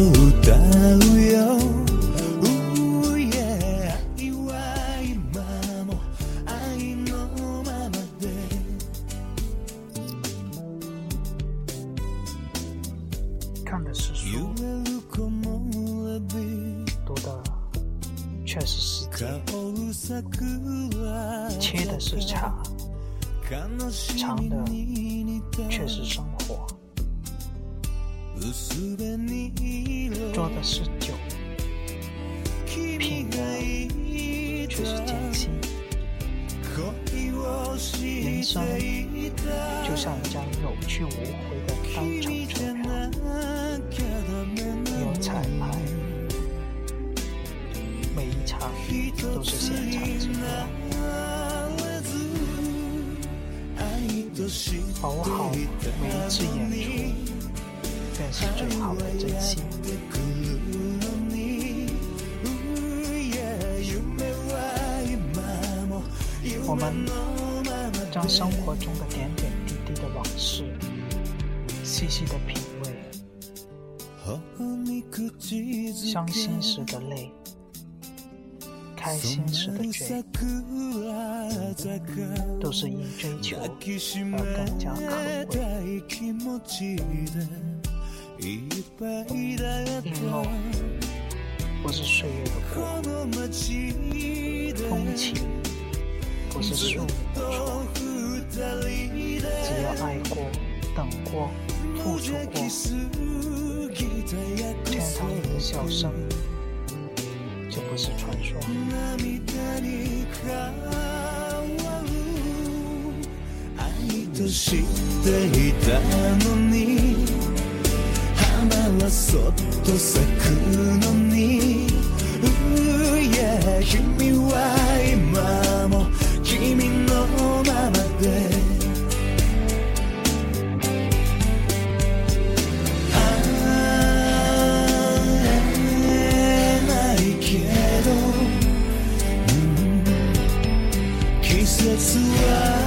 歌うよ Ooh, yeah 愛は今も愛のままで看的是揺书，れる木漏れ日读的却是诗集，香る桜切的是茶，悲し尝的みに似た却是生活，薄紅色 做的是酒，品的却是艰辛。人生就像一张有去无回的单程车票，有彩排，每一场都是现场直播，把握好每一次演出。我们将生活中的点点滴滴的往事细细的品味，伤心时的泪，开心时的醉，都是因追求而更加可贵。日落不是岁月的过，风起不是宿命的错。只要爱过、等过、付出过，天堂里的笑声就不是传说。と知っていたのに花 はそっと咲くのに yeah 君は今も君のままで会えないけど、うん、季節は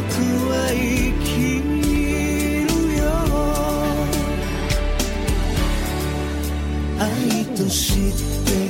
は生きるよ愛と知って